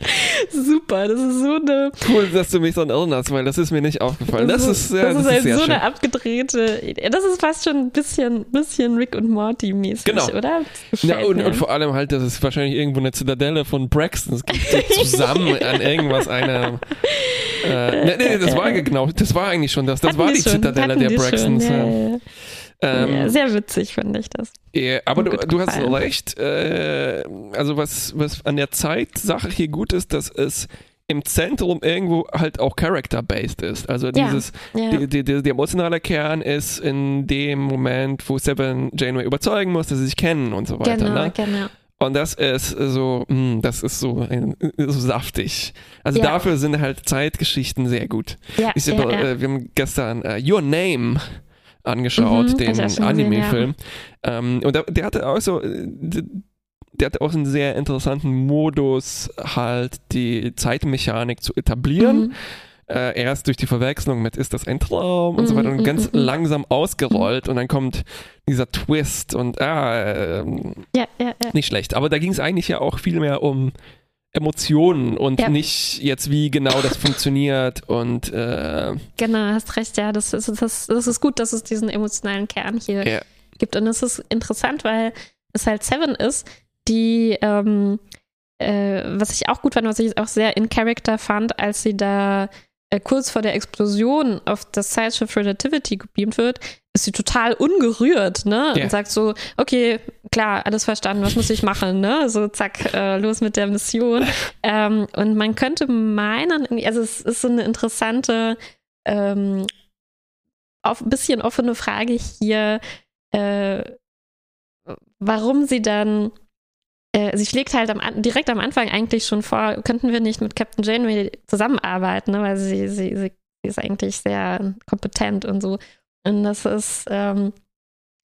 super. Das ist so eine
Cool, dass du mich daran erinnerst, weil das ist mir nicht aufgefallen. Das, ist, ja,
das ist halt so
schön.
eine abgedrehte. Das ist fast schon ein bisschen, bisschen Rick und Morty mäßig,
Genau.
oder? Das
Ja, und, und vor allem halt, dass es wahrscheinlich irgendwo eine Zitadelle von Braxtons gibt, zusammen an irgendwas eine. Äh, nee, nee, das war genau, das war eigentlich schon das. Das
Hatten
war
die schon,
Zitadelle der Braxtons.
Ja,
ja.
ja, ja.
Ähm,
ja, sehr witzig fand ich das.
Ja, aber du, du hast recht. Äh, also was, was an der Zeitsache hier gut ist, dass es im Zentrum irgendwo halt auch character-based ist. Also
Ja,
dieses,
Ja.
die, die, die, der emotionale Kern ist in dem Moment, wo Seven Janeway überzeugen muss, dass sie sich kennen und so weiter.
genau,
Ne?
genau.
Und das ist so, mh, das ist so, ein, so saftig. Also
Ja.
dafür sind halt Zeitgeschichten sehr gut.
Ja,
Ich
ja,
äh, wir haben gestern äh, Your Name angeschaut,
Mhm,
den Anime-Film. Ähm, und der, der hatte auch so, äh, der hatte auch einen sehr interessanten Modus, halt die Zeitmechanik zu etablieren.
Mhm.
Äh, erst durch die Verwechslung mit ist das ein Traum und so
Mhm,
weiter und
mhm,
ganz
mhm.
langsam ausgerollt und dann kommt dieser Twist und ah, ähm,
ja, ja, ja.
nicht schlecht. Aber da ging es eigentlich ja auch viel mehr um Emotionen und
Ja.
nicht jetzt, wie genau das funktioniert und äh,
Genau, hast recht, ja. Das ist, das, das ist gut, dass es diesen emotionalen Kern hier
Ja.
gibt. Und es ist interessant, weil es halt Seven ist, die, ähm, äh, was ich auch gut fand, was ich auch sehr in Character fand, als sie da äh, kurz vor der Explosion auf das Zeitschiff Relativity gebeamt wird, ist sie total ungerührt, ne?
Ja.
Und sagt so, okay, klar, alles verstanden, was muss ich machen, ne? So, zack, äh, los mit der Mission. ähm, und man könnte meinen, also es ist so eine interessante, ähm, auf, bisschen offene Frage hier, äh, warum sie dann äh, sie schlägt halt am, direkt am Anfang eigentlich schon vor, könnten wir nicht mit Captain Janeway zusammenarbeiten, ne? weil sie, sie, sie ist eigentlich sehr kompetent und so. Und das ist ähm,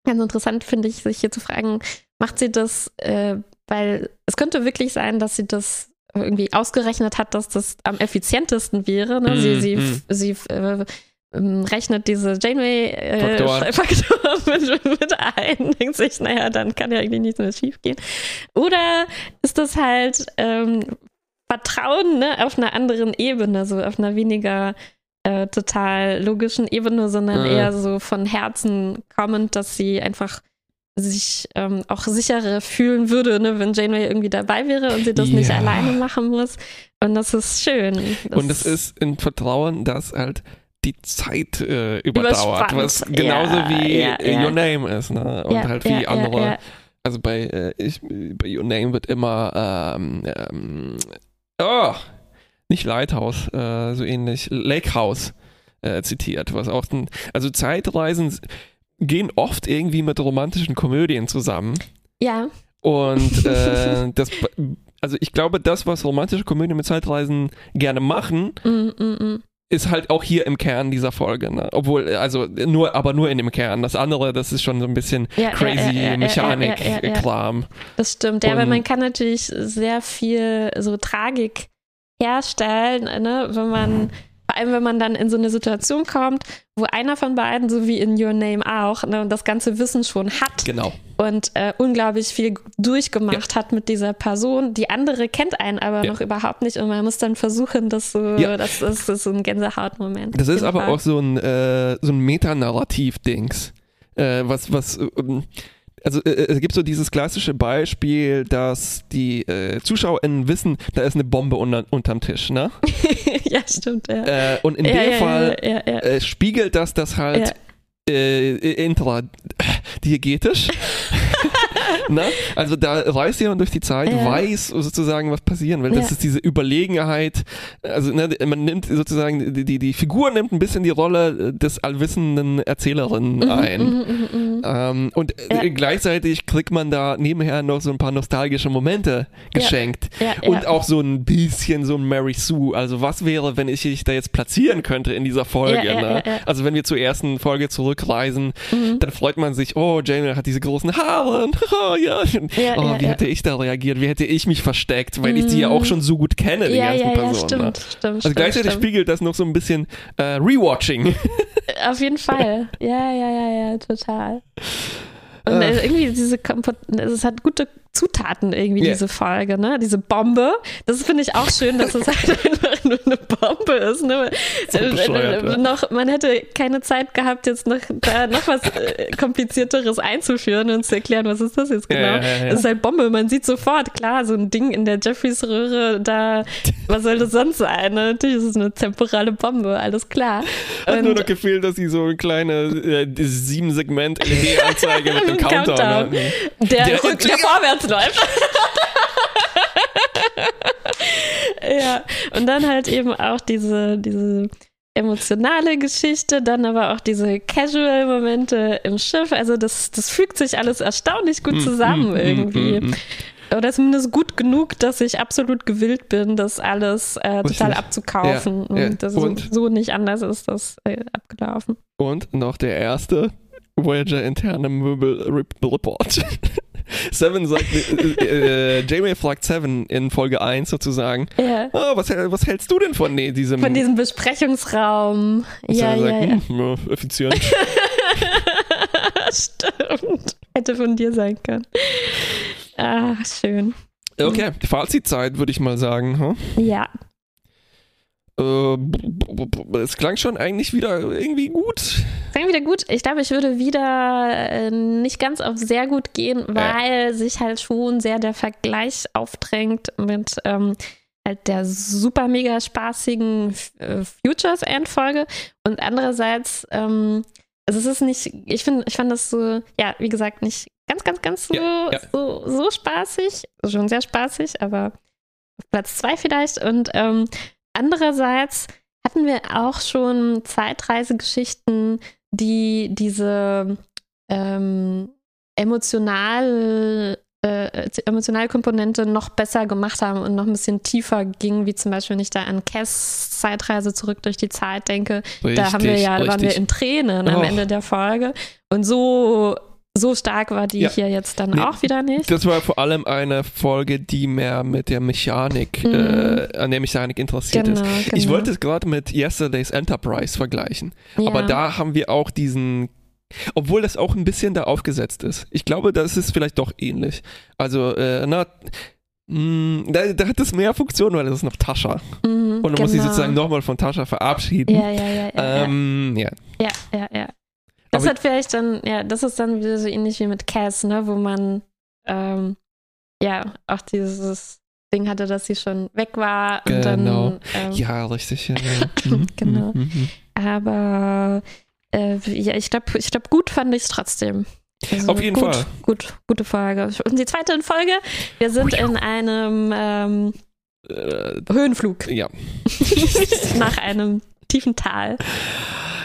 ganz interessant, finde ich, sich hier zu fragen, macht sie das, äh, weil es könnte wirklich sein, dass sie das irgendwie ausgerechnet hat, dass das am effizientesten wäre. Ne? sie
Mm,
sie,
mm.
sie äh, rechnet diese Janeway
Faktoren.
äh, mit, mit ein, denkt sich, naja, dann kann ja eigentlich nichts mehr schief gehen. Oder ist das halt ähm, Vertrauen ne, auf einer anderen Ebene, so auf einer weniger äh, total logischen Ebene, sondern
Mhm.
eher so von Herzen kommend, dass sie einfach sich ähm, auch sicherer fühlen würde, ne, wenn Janeway irgendwie dabei wäre und sie das nicht
Ja.
alleine machen muss. Und das ist schön. Das
Und es ist ein Vertrauen, dass halt die Zeit äh, überdauert, was genauso
Ja,
wie
ja,
äh,
ja.
Your Name ist, ne? Und halt wie andere. Also bei, äh, ich, bei Your Name wird immer ähm, ähm, oh, nicht Lighthouse, äh, so ähnlich, Lake House äh, zitiert, was auch ein, also Zeitreisen gehen oft irgendwie mit romantischen Komödien zusammen.
ja.
Und äh, das, also ich glaube, das, was romantische Komödien mit Zeitreisen gerne machen,
Mm, mm, mm.
Ist halt auch hier im Kern dieser Folge. Ne? Obwohl, also nur, aber nur in dem Kern. Das andere, das ist schon so ein bisschen
Ja,
crazy
ja, ja.
Mechanik-Kram.
Das stimmt, ja, weil
Und-
man kann natürlich sehr viel so Tragik herstellen, ne, wenn man vor allem, wenn man dann in so eine Situation kommt, wo einer von beiden, so wie in Your Name auch, ne, das ganze Wissen schon hat
Genau.
und äh, unglaublich viel durchgemacht hat mit dieser Person. Die andere kennt einen aber
Ja.
noch überhaupt nicht und man muss dann versuchen, das so,
Ja.
das, ist, das ist so ein Gänsehautmoment.
Das ist aber
Fall.
auch so ein, äh, so ein Metanarrativ-Dings. Äh, was, was, ähm, also äh, es gibt so dieses klassische Beispiel, dass die äh, ZuschauerInnen wissen, da ist eine Bombe unter, unterm Tisch, ne?
ja, stimmt, ja.
Äh, und in
ja,
dem
ja,
Fall
Ja,
äh, spiegelt das das halt äh, intradiegetisch. Na? Also da reist jemand durch die Zeit,
Ja.
weiß sozusagen, was passieren will. Das
Ja.
ist diese Überlegenheit. Also ne, man nimmt sozusagen, die, die, die Figur nimmt ein bisschen die Rolle des allwissenden Erzählerinnen ein.
Mhm, mhm, mhm.
Ähm, und
Ja.
äh, gleichzeitig kriegt man da nebenher noch so ein paar nostalgische Momente geschenkt. Und auch so ein bisschen so ein Mary Sue. Also was wäre, wenn ich dich da jetzt platzieren könnte in dieser Folge? Ne? Also wenn wir zur ersten Folge zurückreisen,
Mhm.
dann freut man sich, oh, Jamie hat diese großen Haare. Oh, ja.
Ja,
oh,
ja,
wie
ja.
hätte ich da reagiert? Wie hätte ich mich versteckt? Weil ich die ja auch schon so gut kenne, die
ja,
ganzen
ja, ja,
Personen.
stimmt,
ne?
stimmt,
Also
stimmt,
gleichzeitig
stimmt.
spiegelt das noch so ein bisschen äh, Rewatching.
Auf jeden Fall. Ja, ja, ja, ja, total. Und
Äh.
irgendwie diese Kompo es hat gute Zutaten irgendwie,
Ja.
diese Folge, ne? Diese Bombe. Das finde ich auch schön, dass es halt einfach nur eine Bombe ist. Ne?
So
Äh, äh,
ja.
noch, man hätte keine Zeit gehabt, jetzt noch, da noch was äh, komplizierteres einzuführen und zu erklären, was ist das jetzt genau.
ja, ja, ja.
Es ist halt Bombe, man sieht sofort, klar, so ein Ding in der Jeffreys Röhre, da, was soll das sonst sein? Ne? Natürlich ist es eine temporale Bombe, alles klar.
Hat
Und-
nur noch gefehlt, dass sie so eine kleine äh, sieben Segment LED-Anzeige mit dem Countdown
Countdown. der,
Der-
rück, der vorwärts läuft. ja, und dann halt eben auch diese, diese emotionale Geschichte, dann aber auch diese Casual-Momente im Schiff. Also das, das fügt sich alles erstaunlich gut zusammen
Mm, mm,
irgendwie.
mm, mm.
Oder zumindest gut genug, dass ich absolut gewillt bin, das alles äh, total abzukaufen.
Ja, ja.
Und das
Und-
so, nicht anders ist das äh, abgelaufen.
Und noch der erste Voyager interne Möbel-Report. Seven sagt, äh, äh, Jamie fragt Seven in Folge 1 sozusagen,
Ja.
oh, was, was hältst du denn von nee, diesem...
Von diesem Besprechungsraum. Ja, ja,
sagt,
ja.
"Hm, ja, effizient.
Stimmt. Hätte von dir sein können. Ah, schön.
Okay, Fazitzeit würde ich mal sagen. Hm?
Ja.
Äh, es klang schon eigentlich wieder irgendwie gut.
Klingt wieder gut. Ich glaube, ich würde wieder äh, nicht ganz auf sehr gut gehen, weil sich halt schon sehr der Vergleich aufdrängt mit ähm, halt der super mega spaßigen äh, Futures End-Folge und andererseits, ähm, also es ist nicht, ich finde, ich fand das so, ja, wie gesagt, nicht ganz, ganz, ganz so,
Ja, ja.
so, so spaßig, schon sehr spaßig, aber auf Platz zwei vielleicht und ähm, andererseits hatten wir auch schon Zeitreisegeschichten, die diese ähm, emotional äh, emotionale Komponente noch besser gemacht haben und noch ein bisschen tiefer ging, wie zum Beispiel, wenn ich da an Cass Zeitreise zurück durch die Zeit denke, da haben wir ja, waren wir in Tränen am
Oh.
Ende der Folge und so so stark war die
Ja.
hier jetzt dann
Nee,
auch wieder nicht.
Das war vor allem eine Folge, die mehr mit der Mechanik,
Mhm.
äh, an der Mechanik interessiert
Genau,
ist.
genau.
Ich wollte es gerade mit Yesterday's Enterprise vergleichen.
ja.
Aber da haben wir auch diesen, obwohl das auch ein bisschen da aufgesetzt ist. Ich glaube, das ist vielleicht doch ähnlich. Also, äh, na, mh, da, da hat es mehr Funktion, weil das ist noch Tascha.
Mhm,
Und du musst dich
genau.
sozusagen nochmal von Tascha verabschieden.
Ja, ja, ja, ja.
Ähm, ja.
ja, ja, ja. Das
Aber-
hat vielleicht dann, ja, das ist dann wieder so ähnlich wie mit Cass, ne, wo man ähm, ja auch dieses Ding hatte, dass sie schon weg war und
Genau.
dann ähm,
Ja, richtig. Ja, ja. Mhm,
Genau.
mhm, mhm.
aber äh, ja, ich glaube, ich glaub, gut fand ich es trotzdem. Also
Auf jeden
gut,
Fall.
Gut, gute Folge. Und die zweite Folge, wir sind in einem ähm,
Äh,
Höhenflug
ja.
nach einem tiefen Tal.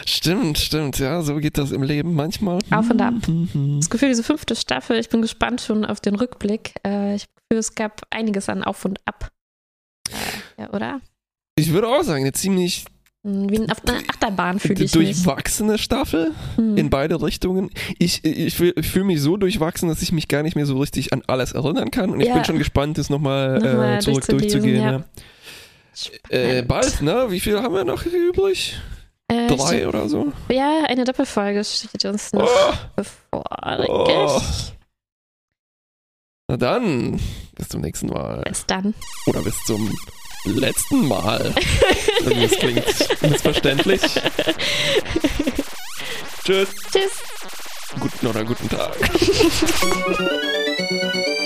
Stimmt, stimmt. Ja, so geht das im Leben manchmal.
Auf und ab.
Mhm.
Das Gefühl, diese fünfte Staffel, ich bin gespannt schon auf den Rückblick. Äh, ich habe das Gefühl, es gab einiges an Auf und Ab. Äh, ja, oder?
Ich würde auch sagen, eine ziemlich
Hm, Wie auf einer Achterbahn fühle ich mich.
durchwachsene Staffel
Hm.
in beide Richtungen. Ich, ich, ich fühle mich so durchwachsen, dass ich mich gar nicht mehr so richtig an alles erinnern kann. Und ich
Ja.
bin schon gespannt, das nochmal
Nochmal
äh, zurück durchzugehen.
Ja.
Äh, bald, ne? Wie viel haben wir noch übrig?
Äh,
Drei oder so?
Ja, eine Doppelfolge steht uns noch
Oh,
bevor.
Oh. na dann, bis zum nächsten Mal.
Bis dann.
Oder bis zum letzten Mal. das klingt missverständlich. Tschüss.
Tschüss.
Guten oder guten Tag.